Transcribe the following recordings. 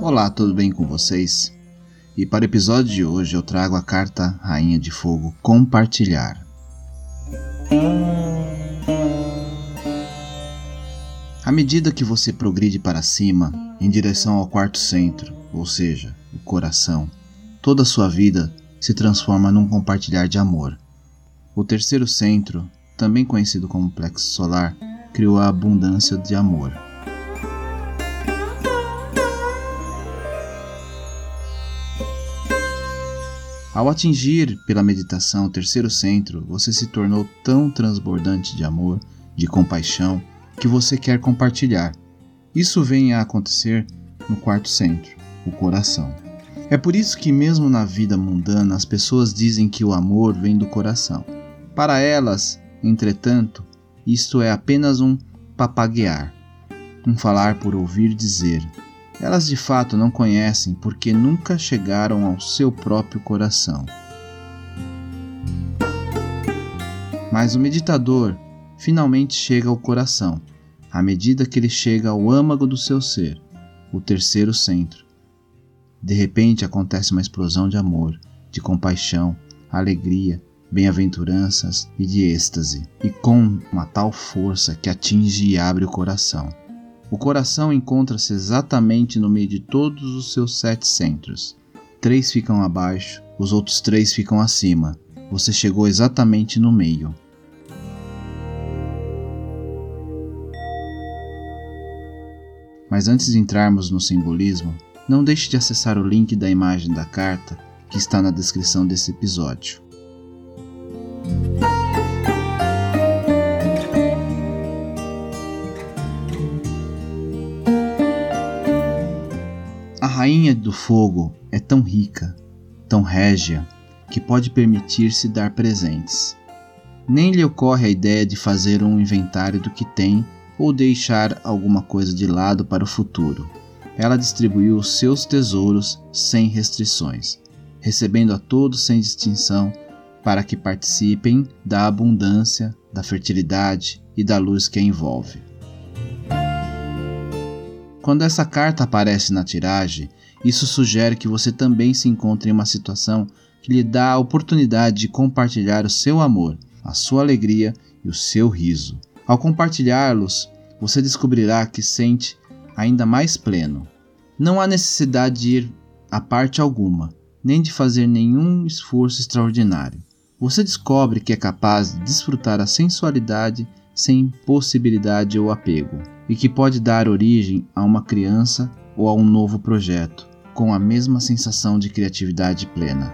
Olá, tudo bem com vocês? E para o episódio de hoje eu trago a carta Rainha de Fogo Compartilhar. À medida que você progride para cima, em direção ao quarto centro, ou seja, o coração, toda a sua vida se transforma num compartilhar de amor. O terceiro centro, também conhecido como plexo solar, criou a abundância de amor. Ao atingir pela meditação o terceiro centro, você se tornou tão transbordante de amor, de compaixão, que você quer compartilhar. Isso vem a acontecer no quarto centro, o coração. É por isso que, mesmo na vida mundana, as pessoas dizem que o amor vem do coração. Para elas, entretanto, isto é apenas um papaguear, um falar por ouvir dizer. Elas de fato não conhecem porque nunca chegaram ao seu próprio coração. Mas o meditador finalmente chega ao coração, à medida que ele chega ao âmago do seu ser, o terceiro centro. De repente acontece uma explosão de amor, de compaixão, alegria, bem-aventuranças e de êxtase, e com uma tal força que atinge e abre o coração. O coração encontra-se exatamente no meio de todos os seus sete centros. Três ficam abaixo, os outros três ficam acima. Você chegou exatamente no meio. Mas antes de entrarmos no simbolismo, não deixe de acessar o link da imagem da carta que está na descrição desse episódio. A rainha do fogo é tão rica, tão régia, que pode permitir-se dar presentes. Nem lhe ocorre a ideia de fazer um inventário do que tem ou deixar alguma coisa de lado para o futuro. Ela distribuiu os seus tesouros sem restrições, recebendo a todos sem distinção para que participem da abundância, da fertilidade e da luz que a envolve. Quando essa carta aparece na tiragem, isso sugere que você também se encontra em uma situação que lhe dá a oportunidade de compartilhar o seu amor, a sua alegria e o seu riso. Ao compartilhá-los, você descobrirá que sente ainda mais pleno. Não há necessidade de ir a parte alguma, nem de fazer nenhum esforço extraordinário. Você descobre que é capaz de desfrutar a sensualidade sem possibilidade ou apego, e que pode dar origem a uma criança ou a um novo projeto, com a mesma sensação de criatividade plena.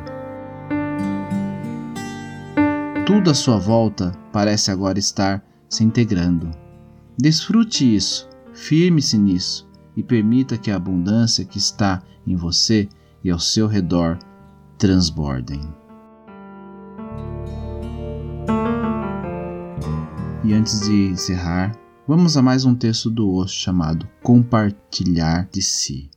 Tudo à sua volta parece agora estar se integrando. Desfrute isso, firme-se nisso e permita que a abundância que está em você e ao seu redor transbordem. E antes de encerrar, vamos a mais um texto do Osho chamado Compartilhar de Si.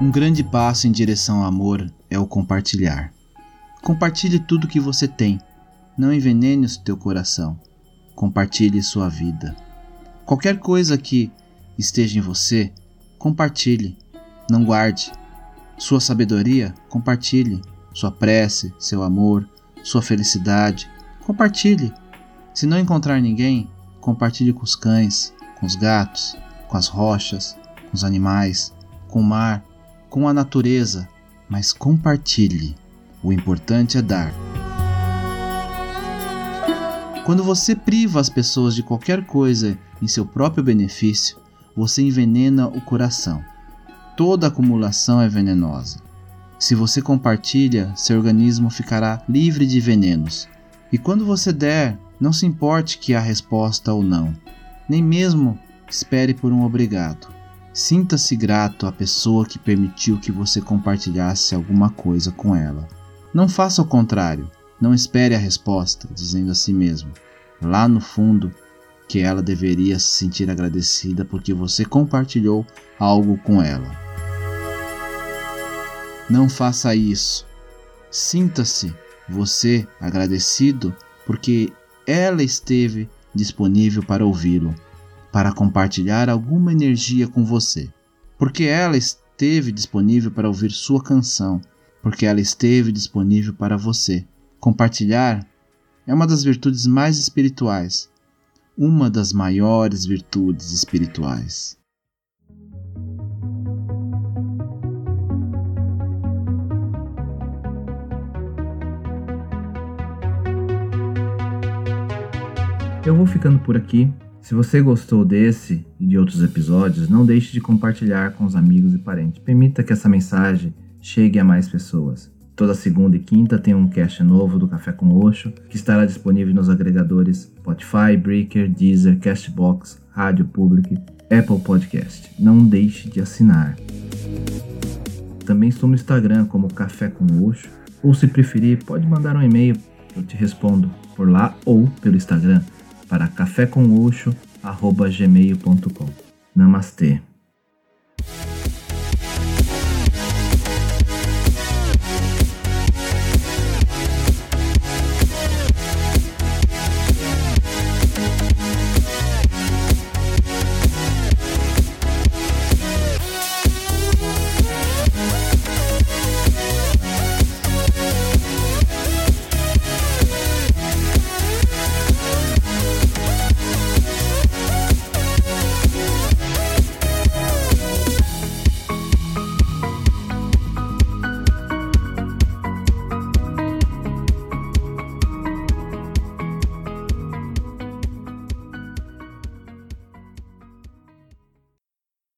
Um grande passo em direção ao amor é o compartilhar. Compartilhe tudo que você tem. Não envenene o teu coração. Compartilhe sua vida. Qualquer coisa que esteja em você, compartilhe. Não guarde. Sua sabedoria, compartilhe. Sua prece, seu amor, sua felicidade, compartilhe. Se não encontrar ninguém, compartilhe com os cães, com os gatos, com as rochas, com os animais, com o mar, com a natureza, mas compartilhe. O importante é dar. Quando você priva as pessoas de qualquer coisa em seu próprio benefício, você envenena o coração. Toda acumulação é venenosa. Se você compartilha, seu organismo ficará livre de venenos. E quando você der, não se importe que há resposta ou não, nem mesmo espere por um obrigado. Sinta-se grato à pessoa que permitiu que você compartilhasse alguma coisa com ela. Não faça o contrário. Não espere a resposta, dizendo a si mesmo, lá no fundo, que ela deveria se sentir agradecida porque você compartilhou algo com ela. Não faça isso. Sinta-se você agradecido porque ela esteve disponível para ouvi-lo, para compartilhar alguma energia com você, porque ela esteve disponível para ouvir sua canção, porque ela esteve disponível para você. Compartilhar é uma das virtudes mais espirituais, uma das maiores virtudes espirituais. Eu vou ficando por aqui. Se você gostou desse e de outros episódios, não deixe de compartilhar com os amigos e parentes. Permita que essa mensagem chegue a mais pessoas. Toda segunda e quinta tem um cast novo do Café com Oxo, que estará disponível nos agregadores Spotify, Breaker, Deezer, Castbox, Rádio Public, Apple Podcast. Não deixe de assinar. Também estou no Instagram como Café com Oxo, ou se preferir, pode mandar um e-mail, eu te respondo por lá ou pelo Instagram para cafécomoxo.gmail.com. Namastê.